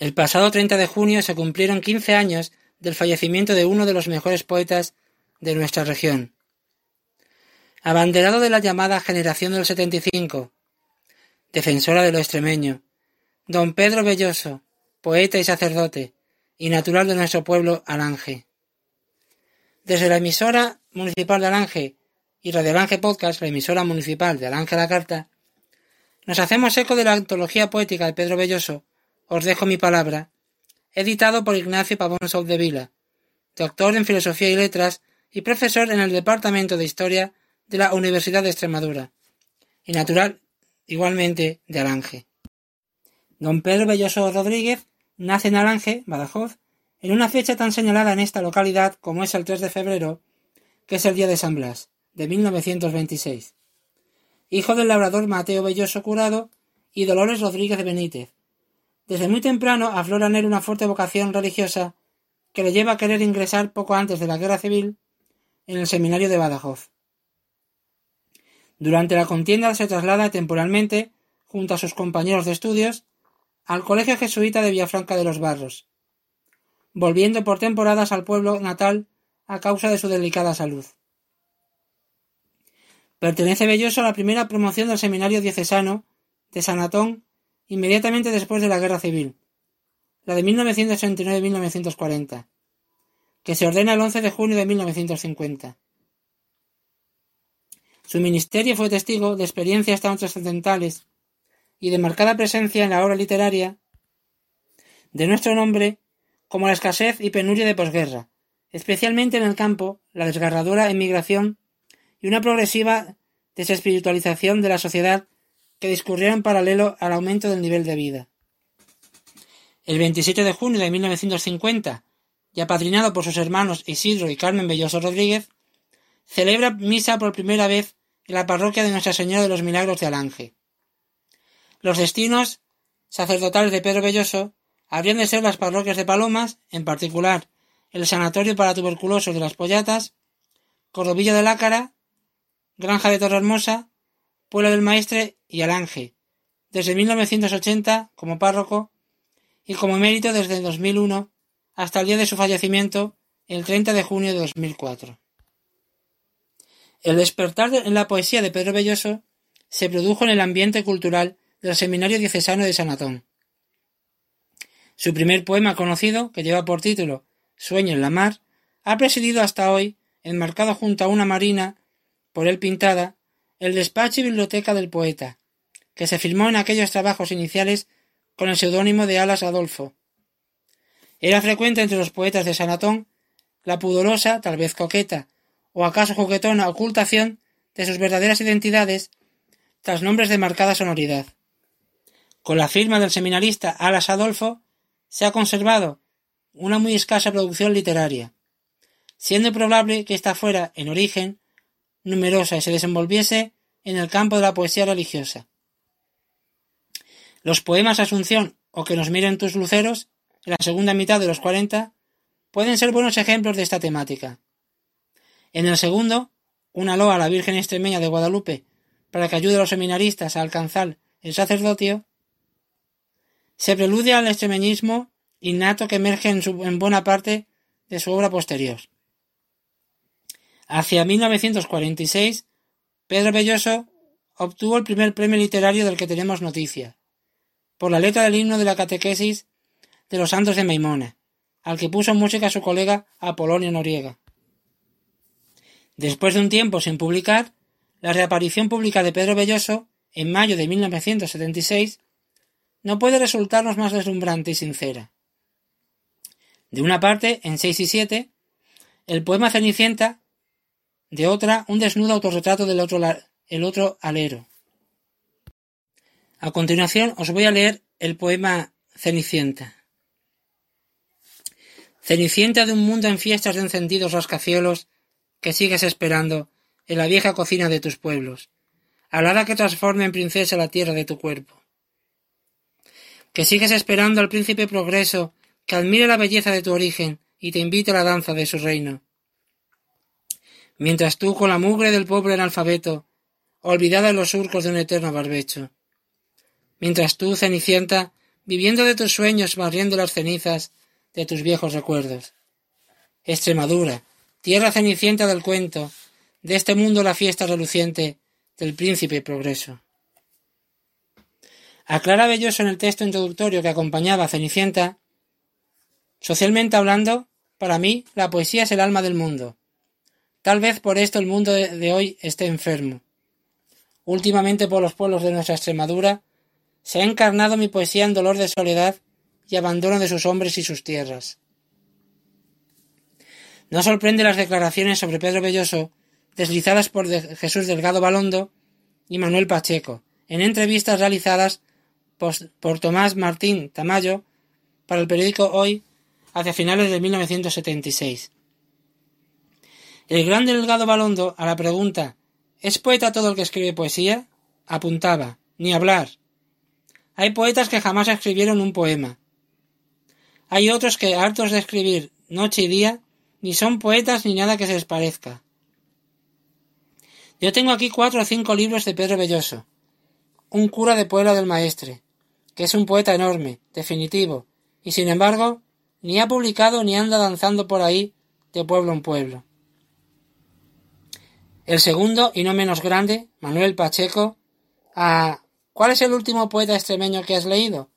El pasado 30 de junio se cumplieron quince años del fallecimiento de uno de los mejores poetas de nuestra región. Abanderado de la llamada generación del 75, defensora de lo extremeño, don Pedro Belloso, poeta y sacerdote, y natural de nuestro pueblo Alange. Desde la emisora municipal de Alange y Radio Alange Podcast, la emisora municipal de Alange la Carta, nos hacemos eco de la antología poética de Pedro Belloso, Os dejo mi palabra, editado por Ignacio Pavón de Vila, doctor en Filosofía y Letras y profesor en el Departamento de Historia de la Universidad de Extremadura, y natural igualmente de Alange. Don Pedro Belloso Rodríguez nace en Alange, Badajoz, en una fecha tan señalada en esta localidad como es el 3 de febrero, que es el día de San Blas, de 1926. Hijo del labrador Mateo Belloso Curado y Dolores Rodríguez de Benítez. Desde muy temprano aflora en él una fuerte vocación religiosa que le lleva a querer ingresar poco antes de la guerra civil en el seminario de Badajoz. Durante la contienda se traslada temporalmente, junto a sus compañeros de estudios, al Colegio Jesuita de Villafranca de los Barros, volviendo por temporadas al pueblo natal a causa de su delicada salud. Pertenece Belloso a la primera promoción del seminario diocesano de Sanatón inmediatamente después de la Guerra Civil, la de 1939-1940, que se ordena el 11 de junio de 1950. Su ministerio fue testigo de experiencias tan trascendentales y de marcada presencia en la obra literaria de nuestro nombre como la escasez y penuria de posguerra, especialmente en el campo, la desgarradora emigración y una progresiva desespiritualización de la sociedad que discurrió en paralelo al aumento del nivel de vida. El 27 de junio de 1950, y apadrinado por sus hermanos Isidro y Carmen Belloso Rodríguez, celebra misa por primera vez en la parroquia de Nuestra Señora de los Milagros de Alange. Los destinos sacerdotales de Pedro Belloso habrían de ser las parroquias de Palomas, en particular el Sanatorio para Tuberculosos de las Pollatas, Cordovillo de Lácara, Granja de Torrehermosa, Pueblo del Maestre y Alange, desde 1980 como párroco y como emérito desde 2001 hasta el día de su fallecimiento el 30 de junio de 2004. El despertar en la poesía de Pedro Belloso se produjo en el ambiente cultural del Seminario Diocesano de Sanatón. Su primer poema conocido, que lleva por título Sueño en la mar, ha presidido hasta hoy, enmarcado junto a una marina, por él pintada, el despacho y biblioteca del poeta, que se firmó en aquellos trabajos iniciales con el seudónimo de Alas Adolfo. Era frecuente entre los poetas de Sanatón la pudorosa, tal vez coqueta, o acaso juguetona ocultación de sus verdaderas identidades tras nombres de marcada sonoridad. Con la firma del seminarista Alas Adolfo se ha conservado una muy escasa producción literaria, siendo probable que ésta fuera, en origen, numerosa y se desenvolviese en el campo de la poesía religiosa. Los poemas Asunción o Que nos miren tus luceros, en la segunda mitad de los cuarenta, pueden ser buenos ejemplos de esta temática. En el segundo, una loa a la Virgen extremeña de Guadalupe para que ayude a los seminaristas a alcanzar el sacerdotio, se preludia al extremeñismo innato que emerge en, en buena parte de su obra posterior. Hacia 1946, Pedro Belloso obtuvo el primer premio literario del que tenemos noticia, por la letra del himno de la catequesis de los santos de Maimona, al que puso música su colega Apolonio Noriega. Después de un tiempo sin publicar, la reaparición pública de Pedro Belloso, en mayo de 1976, no puede resultarnos más deslumbrante y sincera. De una parte, en seis y siete, el poema Cenicienta, de otra, un desnudo autorretrato del otro, el otro alero. A continuación os voy a leer el poema Cenicienta. Cenicienta de un mundo en fiestas de encendidos rascacielos, que sigues esperando en la vieja cocina de tus pueblos, alada que transforme en princesa la tierra de tu cuerpo. Que sigues esperando al príncipe progreso que admire la belleza de tu origen y te invite a la danza de su reino. Mientras tú con la mugre del pobre analfabeto, olvidada en los surcos de un eterno barbecho. Mientras tú, Cenicienta, viviendo de tus sueños, barriendo las cenizas de tus viejos recuerdos. Extremadura, tierra cenicienta del cuento, de este mundo la fiesta reluciente del príncipe progreso. Aclara Belloso en el texto introductorio que acompañaba a Cenicienta, socialmente hablando, para mí la poesía es el alma del mundo. Tal vez por esto el mundo de hoy esté enfermo. Últimamente por los pueblos de nuestra Extremadura se ha encarnado mi poesía en dolor de soledad y abandono de sus hombres y sus tierras. No sorprende las declaraciones sobre Pedro Belloso deslizadas por Jesús Delgado Balondo y Manuel Pacheco, en entrevistas realizadas por Tomás Martín Tamayo para el periódico Hoy hacia finales de 1976. El gran Delgado Balondo, a la pregunta ¿Es poeta todo el que escribe poesía? apuntaba ni hablar. Hay poetas que jamás escribieron un poema. Hay otros que, hartos de escribir noche y día, ni son poetas ni nada que se les parezca. Yo tengo aquí cuatro o cinco libros de Pedro Belloso, un cura de Puebla del Maestre, que es un poeta enorme, definitivo, y sin embargo, ni ha publicado ni anda danzando por ahí de pueblo en pueblo. El segundo, y no menos grande, Manuel Pacheco, a ¿Cuál es el último poeta extremeño que has leído?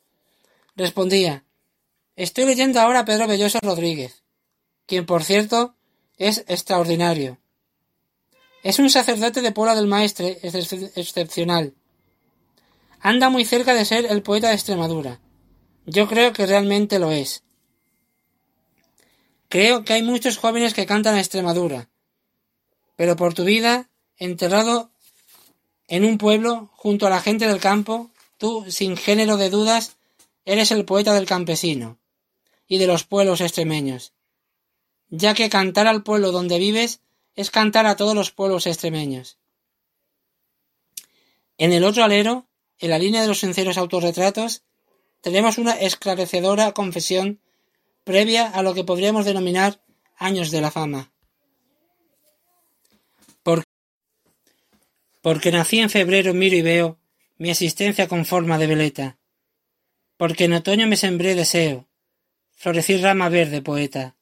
Respondía Estoy leyendo ahora a Pedro Belloso Rodríguez, quien por cierto es extraordinario. Es un sacerdote de Puebla del Maestre excepcional. Anda muy cerca de ser el poeta de Extremadura. Yo creo que realmente lo es. Creo que hay muchos jóvenes que cantan a Extremadura. Pero por tu vida, enterrado en un pueblo, junto a la gente del campo, tú, sin género de dudas, eres el poeta del campesino y de los pueblos extremeños, ya que cantar al pueblo donde vives es cantar a todos los pueblos extremeños. En el otro alero, en la línea de los sinceros autorretratos, tenemos una esclarecedora confesión previa a lo que podríamos denominar años de la fama. Porque nací en febrero miro y veo mi existencia con forma de veleta. Porque en otoño me sembré deseo, florecir rama verde poeta.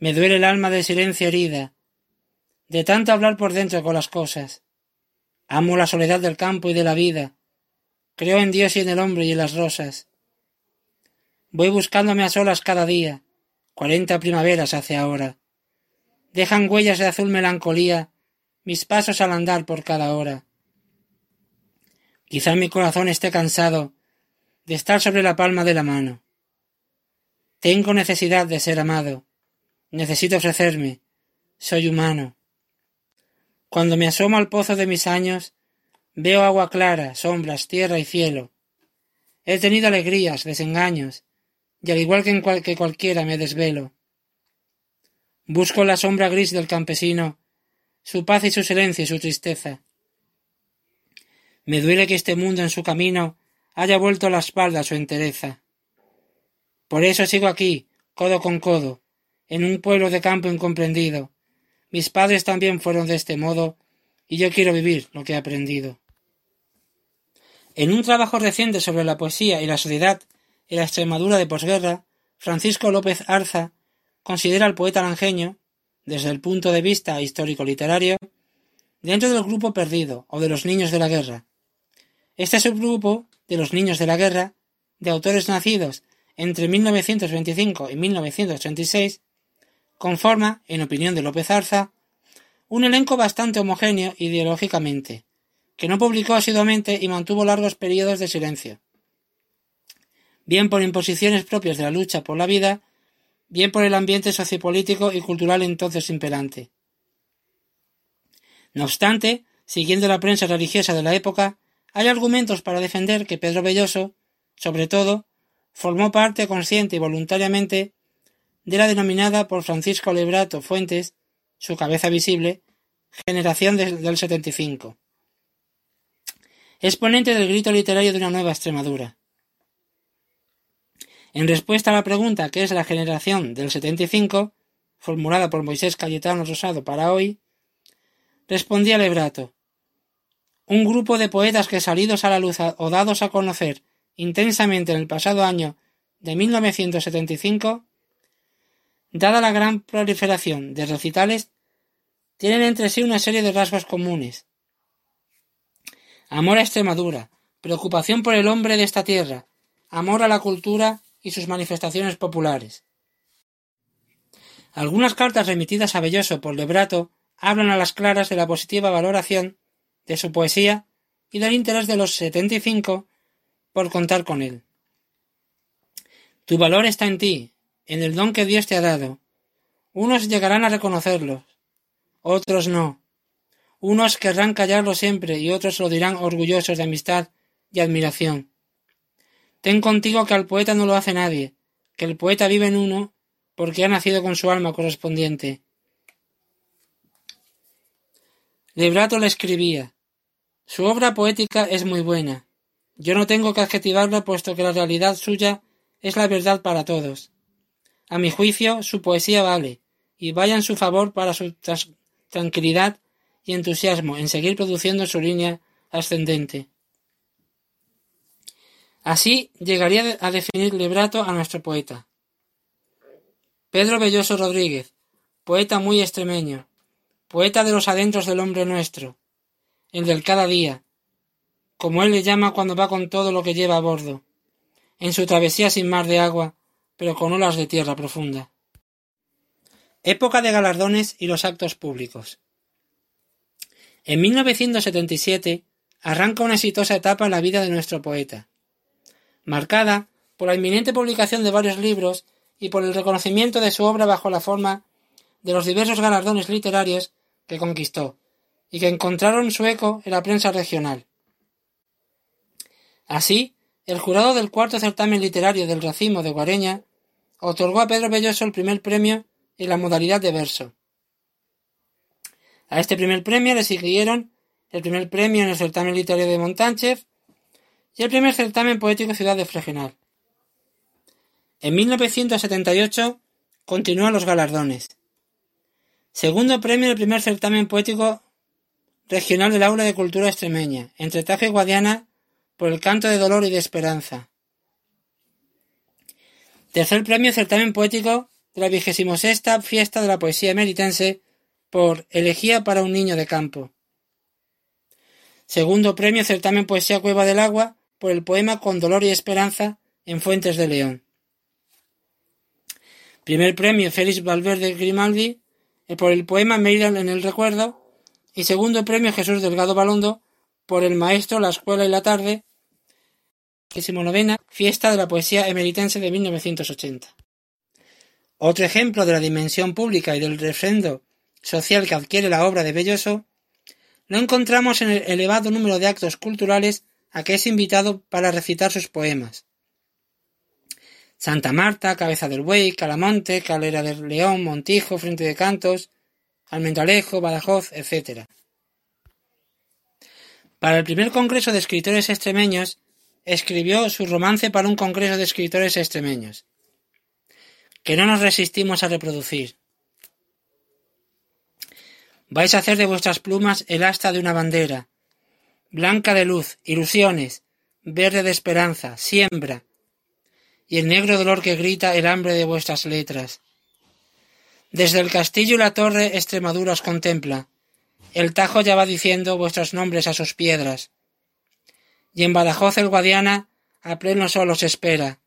Me duele el alma de silencio herida, de tanto hablar por dentro con las cosas. Amo la soledad del campo y de la vida. Creo en Dios y en el hombre y en las rosas. Voy buscándome a solas cada día. Cuarenta primaveras hace ahora. Dejan huellas de azul melancolía mis pasos al andar por cada hora. Quizá mi corazón esté cansado de estar sobre la palma de la mano. Tengo necesidad de ser amado. Necesito ofrecerme. Soy humano. Cuando me asomo al pozo de mis años, veo agua clara, sombras, tierra y cielo. He tenido alegrías, desengaños, y al igual que, en que cualquiera me desvelo. Busco la sombra gris del campesino, su paz y su silencio y su tristeza. Me duele que este mundo en su camino haya vuelto la espalda a su entereza. Por eso sigo aquí, codo con codo, en un pueblo de campo incomprendido. Mis padres también fueron de este modo, y yo quiero vivir lo que he aprendido. En un trabajo reciente sobre la poesía y la sociedad en la Extremadura de posguerra, Francisco López Arza considera al poeta langeño, desde el punto de vista histórico-literario, dentro del grupo perdido o de los niños de la guerra. Este subgrupo de los niños de la guerra, de autores nacidos entre 1925 y 1936, conforma, en opinión de López Arza, un elenco bastante homogéneo ideológicamente, que no publicó asiduamente y mantuvo largos periodos de silencio, bien por imposiciones propias de la lucha por la vida, bien por el ambiente sociopolítico y cultural entonces imperante. No obstante, siguiendo la prensa religiosa de la época, hay argumentos para defender que Pedro Belloso, sobre todo, formó parte consciente y voluntariamente de la denominada por Francisco Lebrato Fuentes, su cabeza visible, generación del 75. Exponente del grito literario de una nueva Extremadura. En respuesta a la pregunta ¿qué es la generación del 75? formulada por Moisés Cayetano Rosado para hoy, respondía Lebrato un grupo de poetas que salidos a la luz o dados a conocer intensamente en el pasado año de 1975, dada la gran proliferación de recitales, tienen entre sí una serie de rasgos comunes. Amor a Extremadura, preocupación por el hombre de esta tierra, amor a la cultura y sus manifestaciones populares. Algunas cartas remitidas a Belloso por Lebrato hablan a las claras de la positiva valoración de su poesía y del interés de los setenta y cinco por contar con él. Tu valor está en ti, en el don que Dios te ha dado. Unos llegarán a reconocerlo, otros no. Unos querrán callarlo siempre y otros lo dirán orgullosos de amistad y admiración. Ten contigo que al poeta no lo hace nadie, que el poeta vive en uno porque ha nacido con su alma correspondiente. Lebrato le escribía Su obra poética es muy buena. Yo no tengo que adjetivarlo puesto que la realidad suya es la verdad para todos. A mi juicio, su poesía vale, y vaya en su favor para su tranquilidad y entusiasmo en seguir produciendo su línea ascendente. Así llegaría a definir Lebrato a nuestro poeta. Pedro Belloso Rodríguez, poeta muy extremeño, poeta de los adentros del hombre nuestro, el del cada día, como él le llama cuando va con todo lo que lleva a bordo, en su travesía sin mar de agua, pero con olas de tierra profunda. Época de galardones y los actos públicos. En 1977 arranca una exitosa etapa en la vida de nuestro poeta marcada por la inminente publicación de varios libros y por el reconocimiento de su obra bajo la forma de los diversos galardones literarios que conquistó y que encontraron su eco en la prensa regional. Así, el jurado del cuarto certamen literario del racimo de Guareña otorgó a Pedro Belloso el primer premio en la modalidad de verso. A este primer premio le siguieron el primer premio en el certamen literario de Montánchez y el primer certamen poético Ciudad de Fregenal. En 1978 continúan los galardones. Segundo premio del primer certamen poético regional del Aula de Cultura Extremeña, entre Tajo y Guadiana, por el canto de dolor y de esperanza. Tercer premio certamen poético de la vigésimo sexta fiesta de la poesía emeritense por Elegía para un niño de campo. Segundo premio certamen poesía Cueva del Agua por el poema Con dolor y esperanza en Fuentes de León. Primer premio Félix Valverde Grimaldi eh, por el poema Maryland en el recuerdo y segundo premio Jesús Delgado Balondo por el maestro La escuela y la tarde, novena Fiesta de la Poesía Emeritense de 1980. Otro ejemplo de la dimensión pública y del refrendo social que adquiere la obra de Belloso lo encontramos en el elevado número de actos culturales a que es invitado para recitar sus poemas. Santa Marta, Cabeza del Buey, Calamonte, Calera del León, Montijo, Frente de Cantos, Almendalejo, Badajoz, etc. Para el primer Congreso de Escritores Extremeños, escribió su romance para un Congreso de Escritores Extremeños, que no nos resistimos a reproducir. Vais a hacer de vuestras plumas el asta de una bandera, blanca de luz, ilusiones, verde de esperanza, siembra, y el negro dolor que grita el hambre de vuestras letras. Desde el castillo y la torre Extremadura os contempla. El Tajo ya va diciendo vuestros nombres a sus piedras. Y en Badajoz el Guadiana a pleno sol os espera,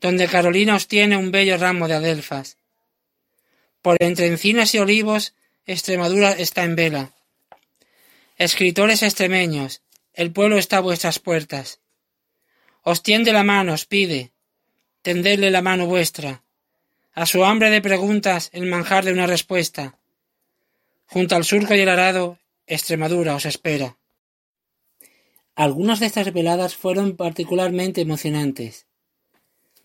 donde Carolina os tiene un bello ramo de adelfas. Por entre encinas y olivos Extremadura está en vela. Escritores extremeños, el pueblo está a vuestras puertas. Os tiende la mano, os pide, tendedle la mano vuestra. A su hambre de preguntas el manjar de una respuesta. Junto al surco y el arado, Extremadura os espera. Algunas de estas veladas fueron particularmente emocionantes.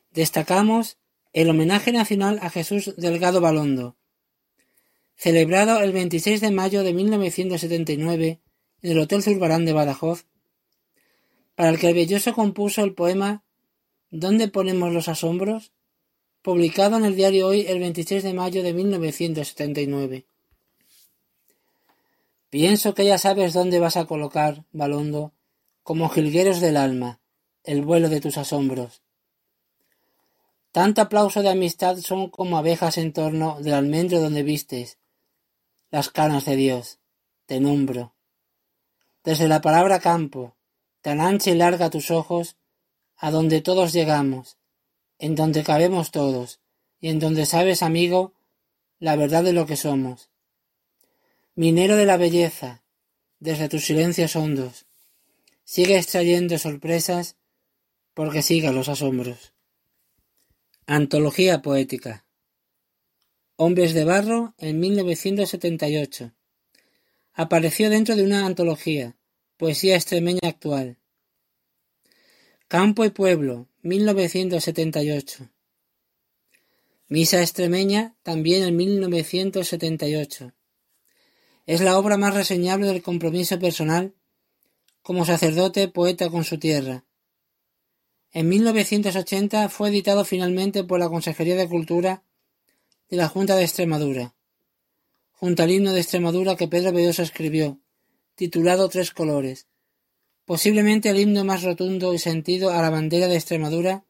Destacamos el homenaje nacional a Jesús Delgado Balondo, celebrado el 26 de mayo de 1979 en el Hotel Zurbarán de Badajoz, para el que el Belloso compuso el poema ¿Dónde ponemos los asombros? publicado en el diario Hoy el 26 de mayo de 1979. Pienso que ya sabes dónde vas a colocar, Balondo, como jilgueros del alma, el vuelo de tus asombros. Tanto aplauso de amistad son como abejas en torno del almendro donde vistes las canas de Dios. Te nombro. Desde la palabra campo, tan ancha y larga tus ojos, a donde todos llegamos, en donde cabemos todos, y en donde sabes, amigo, la verdad de lo que somos. Minero de la belleza, desde tus silencios hondos, sigue extrayendo sorpresas porque siga los asombros. Antología poética. Hombres de Barro en 1978. Apareció dentro de una antología, Poesía extremeña actual. Campo y Pueblo, 1978. Misa extremeña, también en 1978. Es la obra más reseñable del compromiso personal como sacerdote poeta con su tierra. En 1980 fue editado finalmente por la Consejería de Cultura de la Junta de Extremadura, junto al himno de Extremadura que Pedro Belloso escribió, titulado Tres Colores, posiblemente el himno más rotundo y sentido a la bandera de Extremadura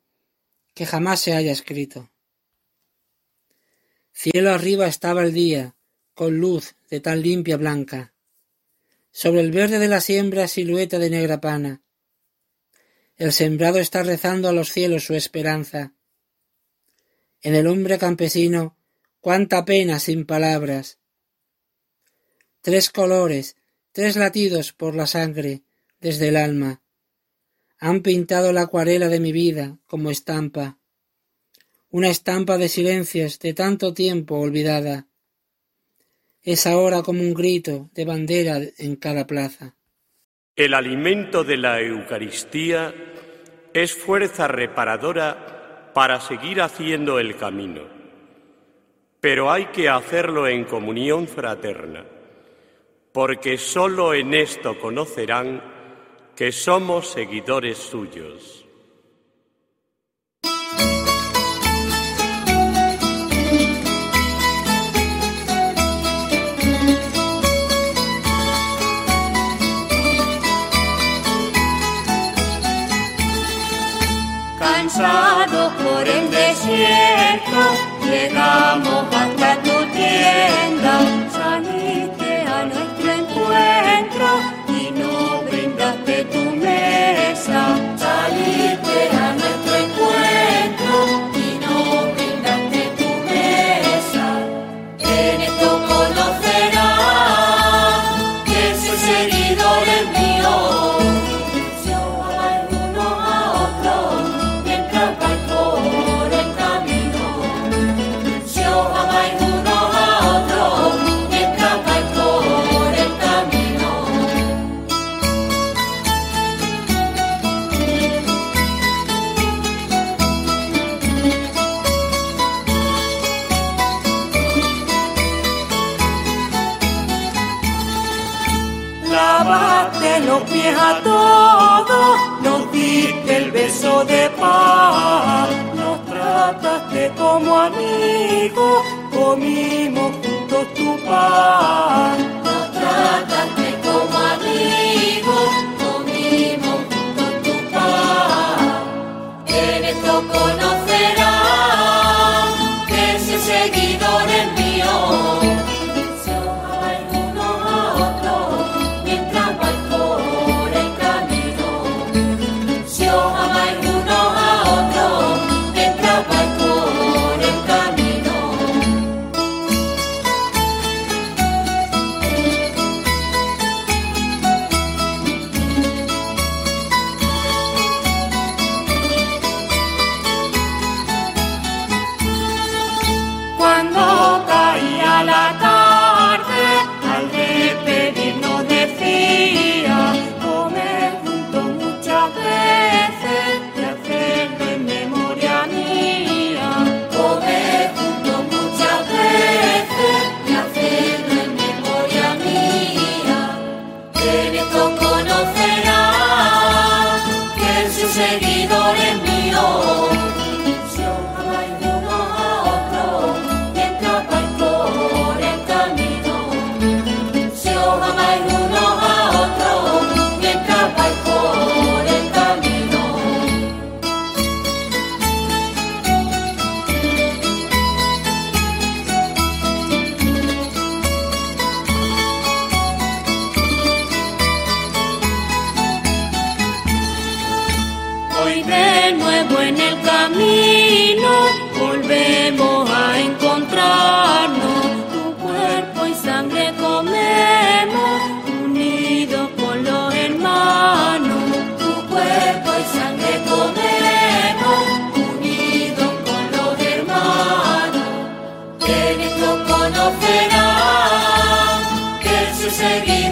que jamás se haya escrito. Cielo arriba estaba el día, con luz de tan limpia blanca. Sobre el verde de la siembra silueta de negra pana. El sembrado está rezando a los cielos su esperanza. En el hombre campesino, cuánta pena sin palabras. Tres colores, Tres latidos por la sangre desde el alma han pintado la acuarela de mi vida como estampa, una estampa de silencios de tanto tiempo olvidada. Es ahora como un grito de bandera en cada plaza. El alimento de la Eucaristía es fuerza reparadora para seguir haciendo el camino, pero hay que hacerlo en comunión fraterna porque sólo en esto conocerán que somos seguidores suyos. Amigos, comimos juntos tu paz. Nos trataste Sevi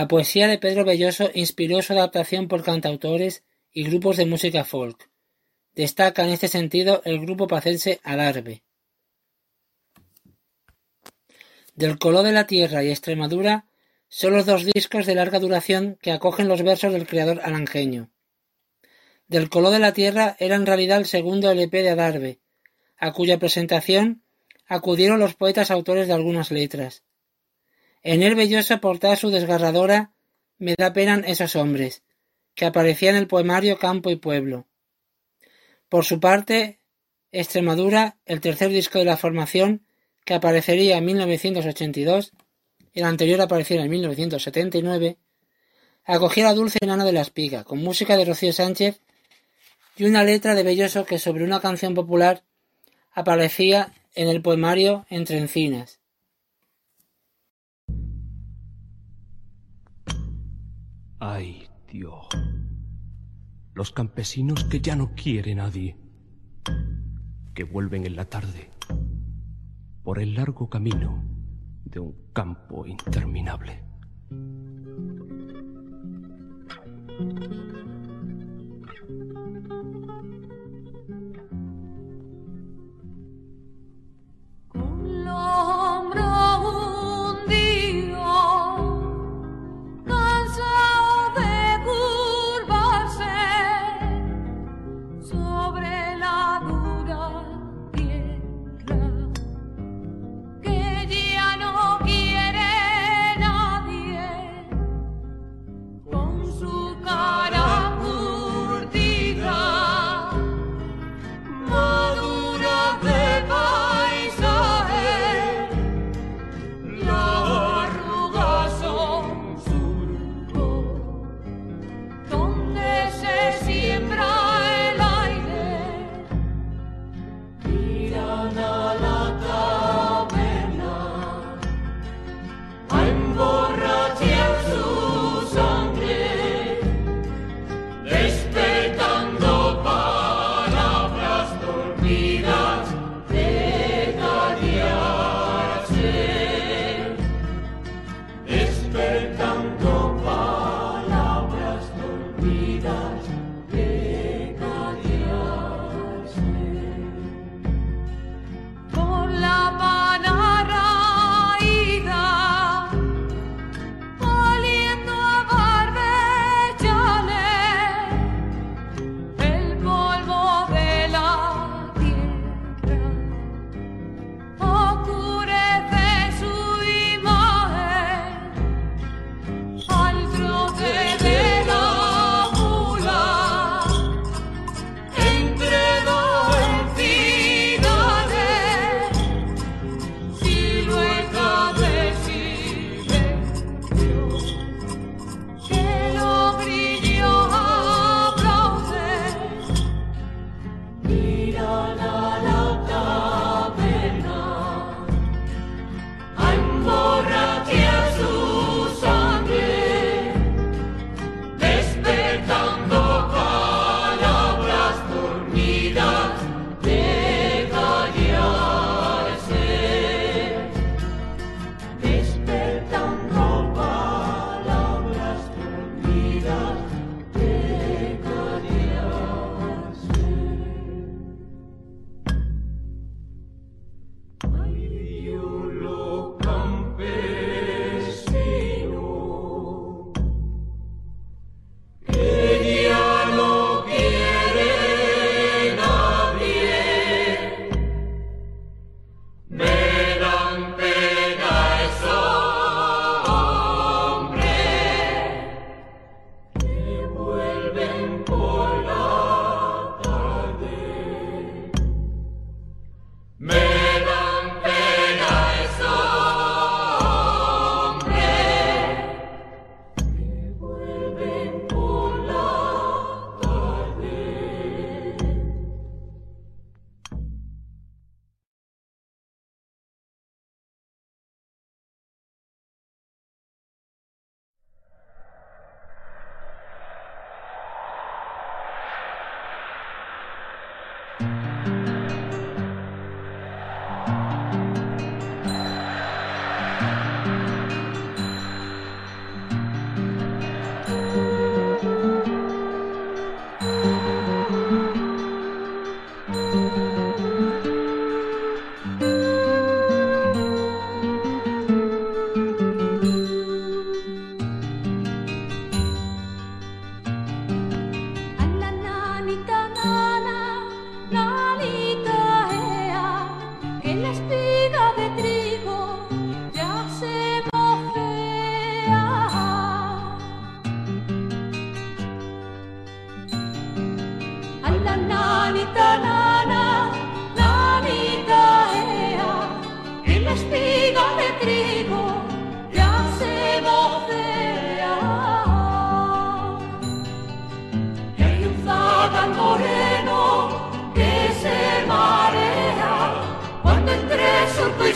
La poesía de Pedro Belloso inspiró su adaptación por cantautores y grupos de música folk. Destaca en este sentido el grupo pacense Alarbe. Del color de la tierra y Extremadura son los dos discos de larga duración que acogen los versos del creador alangeño. Del color de la tierra era en realidad el segundo LP de Adarve, a cuya presentación acudieron los poetas autores de algunas letras. En él Belloso aportaba su desgarradora Me da pena esos hombres, que aparecía en el poemario Campo y Pueblo. Por su parte, Extremadura, el tercer disco de la formación, que aparecería en 1982, el anterior apareciera en 1979, acogía la dulce enana de la espiga, con música de Rocío Sánchez y una letra de Belloso que sobre una canción popular aparecía en el poemario Entre encinas. Ay, Dios. Los campesinos que ya no quiere nadie, que vuelven en la tarde por el largo camino de un campo interminable.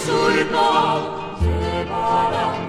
sul bal, je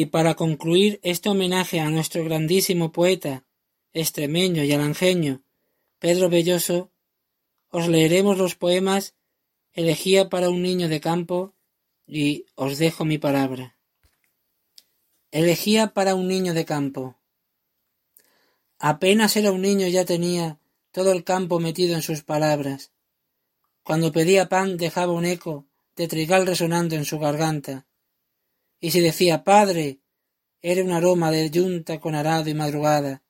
Y para concluir este homenaje a nuestro grandísimo poeta, extremeño y alangeño, Pedro Belloso, os leeremos los poemas Elegía para un niño de campo y Os dejo mi palabra. Elegía para un niño de campo. Apenas era un niño ya tenía todo el campo metido en sus palabras. Cuando pedía pan dejaba un eco de trigal resonando en su garganta y si decía Padre, era un aroma de yunta con arado y madrugada.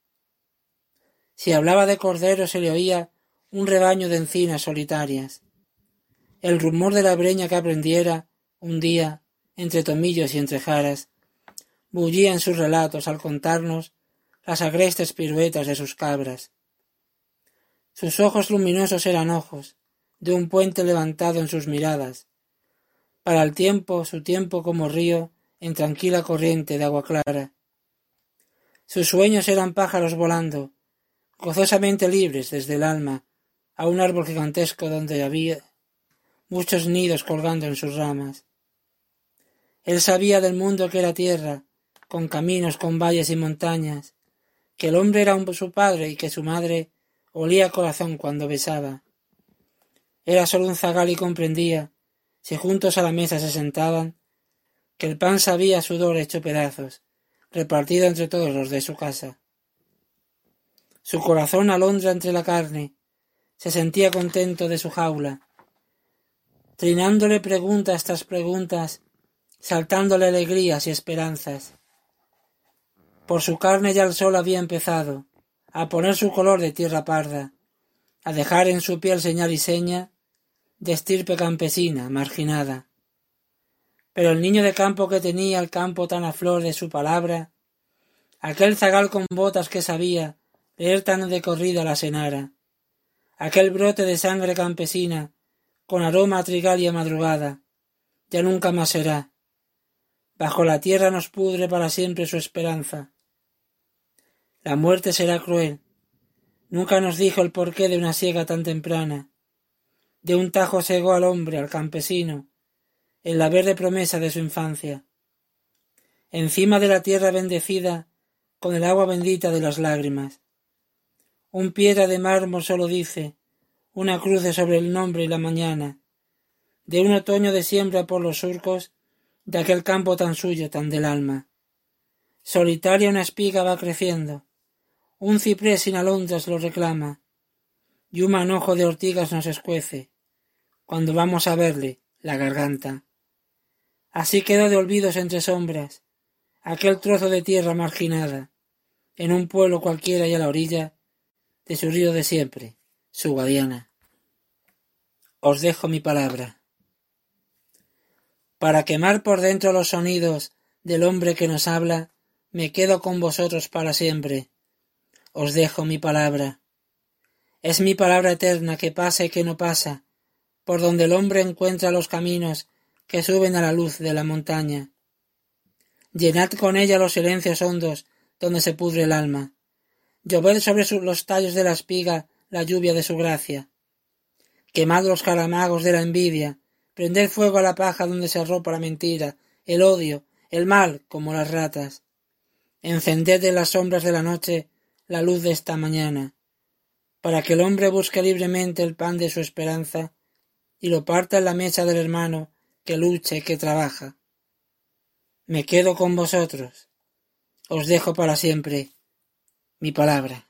Si hablaba de cordero se le oía un rebaño de encinas solitarias. El rumor de la breña que aprendiera un día entre tomillos y entre jaras bullía en sus relatos al contarnos las agrestes piruetas de sus cabras. Sus ojos luminosos eran ojos de un puente levantado en sus miradas. Para el tiempo, su tiempo como río, en tranquila corriente de agua clara. Sus sueños eran pájaros volando, gozosamente libres desde el alma, a un árbol gigantesco donde había muchos nidos colgando en sus ramas. Él sabía del mundo que era tierra, con caminos, con valles y montañas, que el hombre era su padre y que su madre olía corazón cuando besaba. Era solo un zagal y comprendía, si juntos a la mesa se sentaban, que el pan sabía sudor hecho pedazos, repartido entre todos los de su casa. Su corazón alondra entre la carne, se sentía contento de su jaula, trinándole preguntas tras preguntas, saltándole alegrías y esperanzas. Por su carne ya el sol había empezado a poner su color de tierra parda, a dejar en su piel señal y seña de estirpe campesina, marginada. Pero el niño de campo que tenía el campo tan a flor de su palabra, aquel zagal con botas que sabía leer tan de corrido a la senara, aquel brote de sangre campesina con aroma a trigal y a madrugada, ya nunca más será. Bajo la tierra nos pudre para siempre su esperanza. La muerte será cruel. Nunca nos dijo el porqué de una siega tan temprana. De un tajo cegó al hombre, al campesino, en la verde promesa de su infancia. Encima de la tierra bendecida con el agua bendita de las lágrimas. Un piedra de mármol solo dice, una cruz sobre el nombre y la mañana, de un otoño de siembra por los surcos de aquel campo tan suyo, tan del alma. Solitaria una espiga va creciendo, un ciprés sin alondras lo reclama, y un manojo de ortigas nos escuece, cuando vamos a verle la garganta. Así quedó de olvidos entre sombras aquel trozo de tierra marginada, en un pueblo cualquiera y a la orilla de su río de siempre, su Guadiana. Os dejo mi palabra. Para quemar por dentro los sonidos del hombre que nos habla, me quedo con vosotros para siempre. Os dejo mi palabra. Es mi palabra eterna que pasa y que no pasa, por donde el hombre encuentra los caminos que suben a la luz de la montaña. Llenad con ella los silencios hondos donde se pudre el alma. Lloved sobre los tallos de la espiga la lluvia de su gracia. Quemad los calamagos de la envidia, prended fuego a la paja donde se arropa la mentira, el odio, el mal, como las ratas. Encended en las sombras de la noche la luz de esta mañana, para que el hombre busque libremente el pan de su esperanza y lo parta en la mesa del hermano que lucha y que trabaja. Me quedo con vosotros. Os dejo para siempre mi palabra.